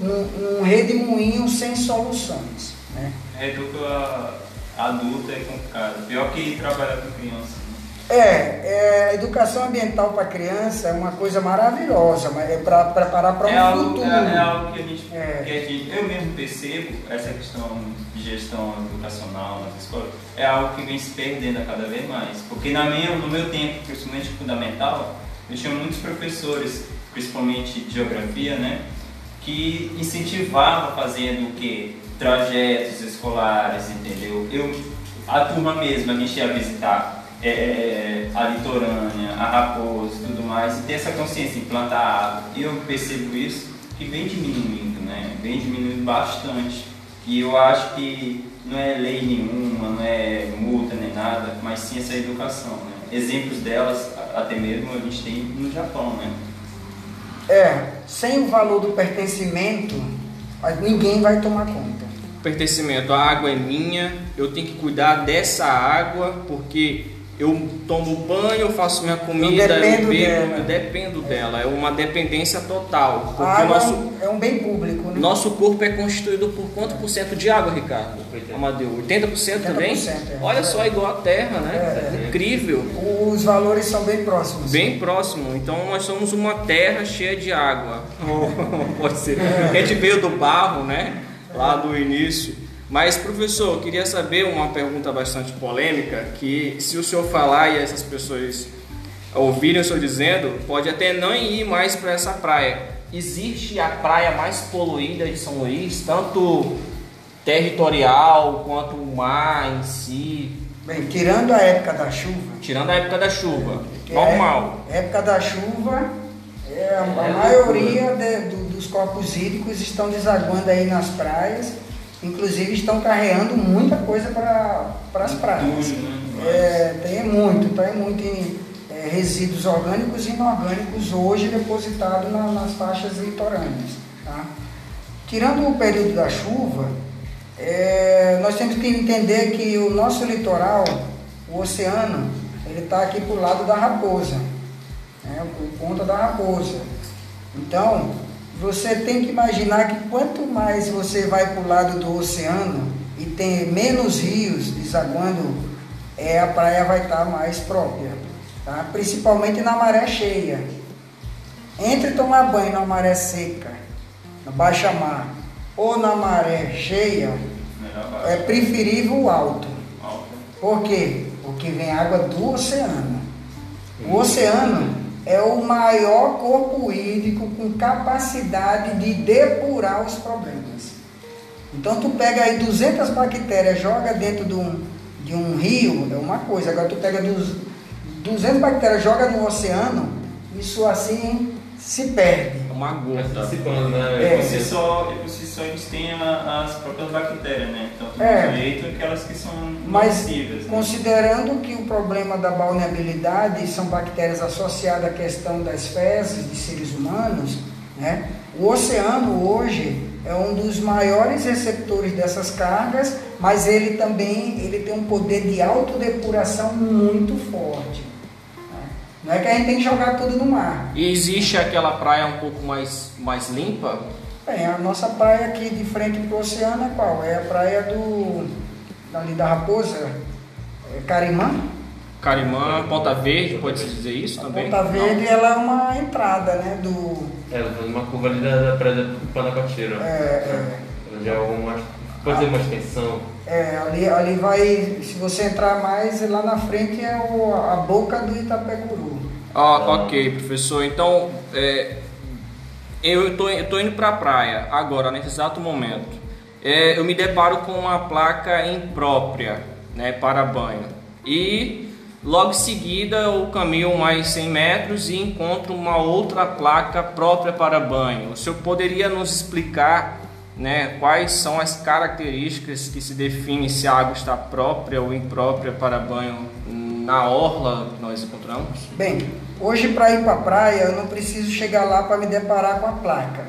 num, num redemoinho sem soluções. Né? Educa adulto é complicado. Pior que trabalhar com criança. É, é, a educação ambiental para criança é uma coisa maravilhosa, mas é para preparar para um é, algo, futuro. é, é algo que a, gente, É. que a gente- eu mesmo percebo, essa questão de gestão educacional nas escolas, é algo que vem se perdendo cada vez mais. Porque na minha, no meu tempo, principalmente fundamental, eu tinha muitos professores, principalmente de geografia, né, que incentivavam fazendo o quê? Trajetos escolares, entendeu? Eu, a turma mesmo, a gente ia visitar é, a litorânea, a raposa e tudo mais, e ter essa consciência em plantar árvore. E eu percebo isso que vem diminuindo, né? Vem diminuindo bastante. E eu acho que não é lei nenhuma, não é multa nem nada, mas sim essa educação, né? Exemplos delas, a- até mesmo a gente tem no Japão, né? É, sem o valor do pertencimento, ninguém vai tomar conta. Pertencimento, a água é minha, eu tenho que cuidar dessa água porque eu tomo banho, eu faço minha comida, eu, dependo bebo, dela. eu dependo dela. É uma dependência total. Porque água nosso, é um- é um bem público, né? nosso corpo é constituído por quanto por cento de água, Ricardo? Amadeu, 80%, também? 80%, é. Olha só, igual a Terra, né? É, é. Incrível. Os valores são bem próximos. Bem próximo, então nós somos uma terra cheia de água. Pode ser. A gente veio do barro, né? Lá do início. Mas, professor, eu queria saber uma pergunta bastante polêmica, que se o senhor falar e essas pessoas ouvirem o senhor dizendo, pode até não ir mais para essa praia. Existe a praia mais poluída de São Luís, tanto territorial quanto o mar em si? Bem, tirando a época da chuva. Tirando a época da chuva, normal. É, época da chuva, é, a, a maioria de, do, dos corpos hídricos estão desaguando aí nas praias, inclusive estão carregando muita coisa para as praias. Né? É, tem muito, tem muito em é, resíduos orgânicos e inorgânicos hoje depositados na, nas faixas litorâneas. Tá? Tirando o período da chuva, é, nós temos que entender que o nosso litoral, o oceano, ele está aqui para o lado da raposa, né, por conta da raposa. Então, você tem que imaginar que quanto mais você vai para o lado do oceano e tem menos rios desaguando, é, a praia vai estar tá mais própria, tá? principalmente na maré cheia. Entre tomar banho na maré seca, na baixa mar, ou na maré cheia, é preferível o alto. Por quê? Porque vem água do oceano. O oceano é o maior corpo hídrico com capacidade de depurar os problemas. Então tu pega aí 200 bactérias, joga dentro de um, de um rio, é uma coisa. Agora tu pega 200 bactérias, joga no oceano, isso assim se perde uma gota. Participando, né? É, por, si só, por si só eles têm a, as próprias bactérias, né? Tanto É. no leito aquelas que são Mas né? considerando que o problema da balneabilidade são bactérias associadas à questão das fezes de seres humanos, né? O oceano hoje é um dos maiores receptores dessas cargas, mas ele também ele tem um poder de autodepuração muito forte. Não é que a gente tem que jogar tudo no mar. E existe aquela praia um pouco mais, mais limpa? Bem, a nossa praia aqui de frente para o oceano é qual? É a praia do ali da Raposa, é Carimã. Carimã, Ponta Verde, pode-se dizer isso A também? Ponta Verde ela é uma entrada, né? Do É, faz uma curva ali da, da praia do Panacoteiro. é, é, Onde é uma. Ser uma extensão. é, ali, ali vai, se você entrar mais lá na frente é o, a boca do Itapecuru. Ah, ok, professor. Então, é, eu estou indo para a praia agora, nesse exato momento. É, eu me deparo com uma placa imprópria né, para banho. E logo em seguida eu caminho mais 100 metros e encontro uma outra placa própria para banho. O senhor poderia nos explicar né, quais são as características que se define se a água está própria ou imprópria para banho na orla que nós encontramos? Bem, hoje para ir para a praia eu não preciso chegar lá para me deparar com a placa.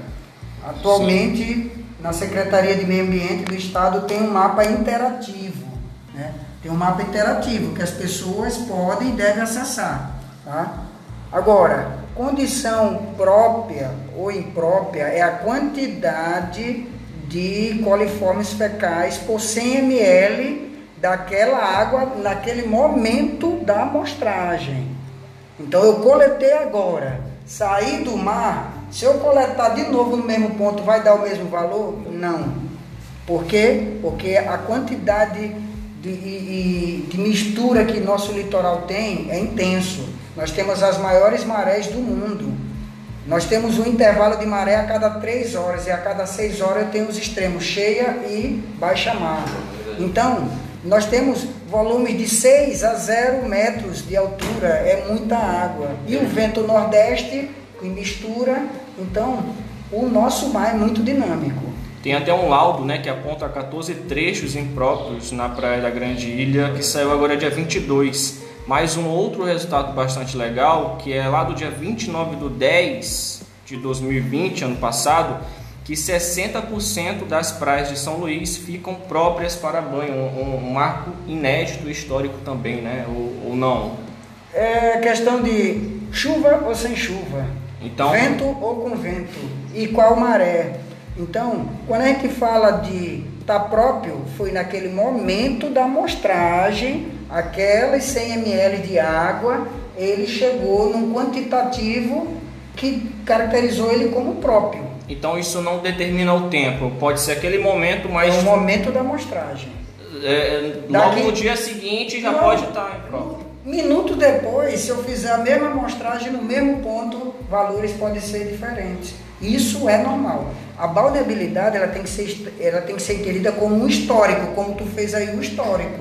Atualmente, na Secretaria de Meio Ambiente do Estado tem um mapa interativo. Né? Tem um mapa interativo que as pessoas podem e devem acessar. Tá? Agora, condição própria ou imprópria é a quantidade de coliformes fecais por 100 ml daquela água naquele momento da amostragem. Então eu coletei agora, saí do mar, se eu coletar de novo no mesmo ponto, vai dar o mesmo valor? Não. Por quê? Porque a quantidade de, de mistura que nosso litoral tem é intenso. Nós temos as maiores marés do mundo. Nós temos um intervalo de maré a cada três horas e a cada seis horas eu tenho os extremos cheia e baixa mar. Então, nós temos volumes de 6 a 0 metros de altura, é muita água. E o vento nordeste, que mistura, então o nosso mar é muito dinâmico. Tem até um laudo né, que aponta 14 trechos impróprios na Praia da Grande Ilha, que saiu agora dia 22. Mais um outro resultado bastante legal, que é lá do dia 29 do 10 de 2020, ano passado, que 60% das praias de São Luís ficam próprias para banho. Um, um marco inédito histórico também, né? Ou, ou não? É questão de chuva ou sem chuva, Então, vento ou com vento, e qual maré. Então, quando a gente fala de tá próprio, foi naquele momento da amostragem, aquelas 100 ml de água, ele chegou num quantitativo que caracterizou ele como próprio. Então isso não determina o tempo, pode ser aquele momento, mas É o momento da amostragem. é, logo Daqui- no dia seguinte já Não. pode estar em prova. Minuto depois, se eu fizer a mesma amostragem no mesmo ponto, valores podem ser diferentes. Isso é normal. A balneabilidade ela tem, que ser, ela tem que ser entendida como um histórico, como tu fez aí o histórico.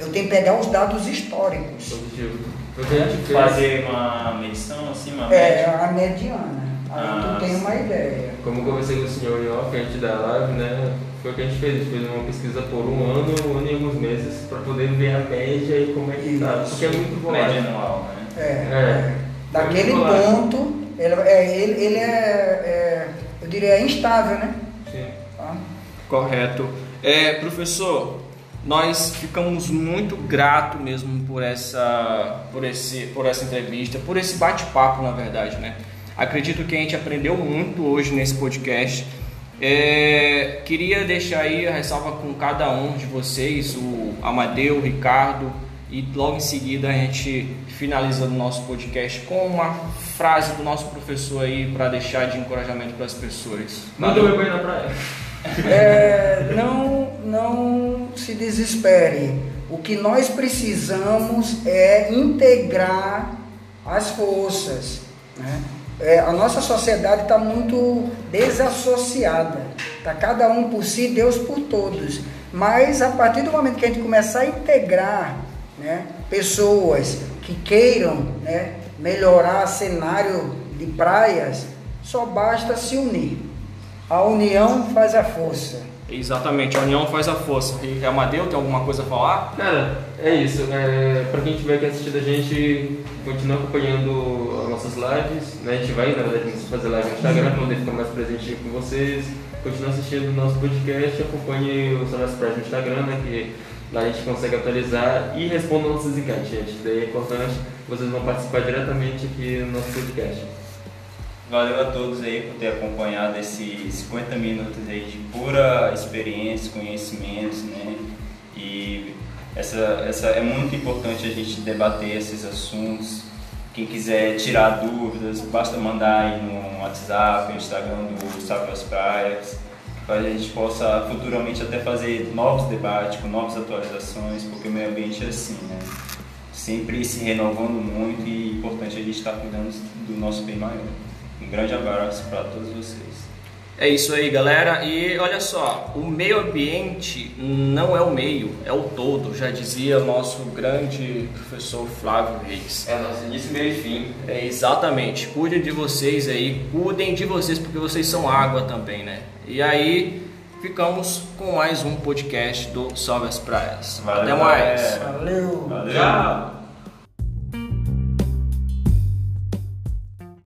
Eu tenho que pegar os dados históricos. Positivo. Foi o que a gente fez. Fazer uma medição, assim, uma É, média. a mediana. Aí Ah, tu tem uma ideia. Como eu conversei com o senhor em off antes da live, né? Foi o que a gente fez. A gente fez uma pesquisa por um ano, um ano e alguns meses, para poder ver a média e como é que tá. Porque é muito Média volátil. anual, né? É. É. Daquele É muito volátil. ponto, ele, é, ele, ele é, é, eu diria, instável, né? Sim. Tá? Correto. É, professor, nós ficamos muito gratos mesmo por essa, por, esse, por essa entrevista, por esse bate-papo, na verdade, né? Acredito que a gente aprendeu muito hoje nesse podcast. É, queria deixar aí a ressalva com cada um de vocês, o Amadeu, o Ricardo, e logo em seguida a gente finalizando o nosso podcast com uma frase do nosso professor aí para deixar de encorajamento para as pessoas. Não tomei banho na praia. É, não, não se desespere. O que nós precisamos é integrar as forças. Né? É, a nossa sociedade está muito desassociada. Está cada um por si, Deus por todos. Mas a partir do momento que a gente começar a integrar né, pessoas que queiram né, melhorar cenário de praias, só basta se unir. A união faz a força. Exatamente, a união faz a força. E Amadeu, tem alguma coisa a falar? Cara, é isso. É, pra quem tiver aqui assistindo a gente, continua acompanhando as nossas lives. Né? A gente vai, na verdade, fazer live no Instagram para poder ficar mais presente com vocês. Continua assistindo o nosse podcast, acompanhe o Sonas Press no Instagram, né? Que lá a gente consegue atualizar e responda nossas enquetes, gente. Daí é importante, vocês vão participar diretamente aqui no nosso podcast. Valeu a todos aí por ter acompanhado esses 50 minutos aí de pura experiência, conhecimentos, né? E essa, essa é muito importante a gente debater esses assuntos. Quem quiser tirar dúvidas, basta mandar aí no WhatsApp, no Instagram do as Praias, para a gente possa futuramente até fazer novos debates com novas atualizações, porque o meio ambiente é assim, né? Sempre se renovando muito e é importante a gente estar cuidando do nosso bem maior. Um grande abraço para todos vocês. É isso aí, galera. E olha só, o meio ambiente não é o meio, é o todo, já dizia o nosso grande professor Flávio Reis. É nosso início, meio e fim. É, exatamente. Cuidem de vocês aí, cuidem de vocês porque vocês são água também, né? E aí, ficamos com mais um podcast do Salve as Praias. Valeu, Até mais. galera. Valeu! Valeu. Tchau!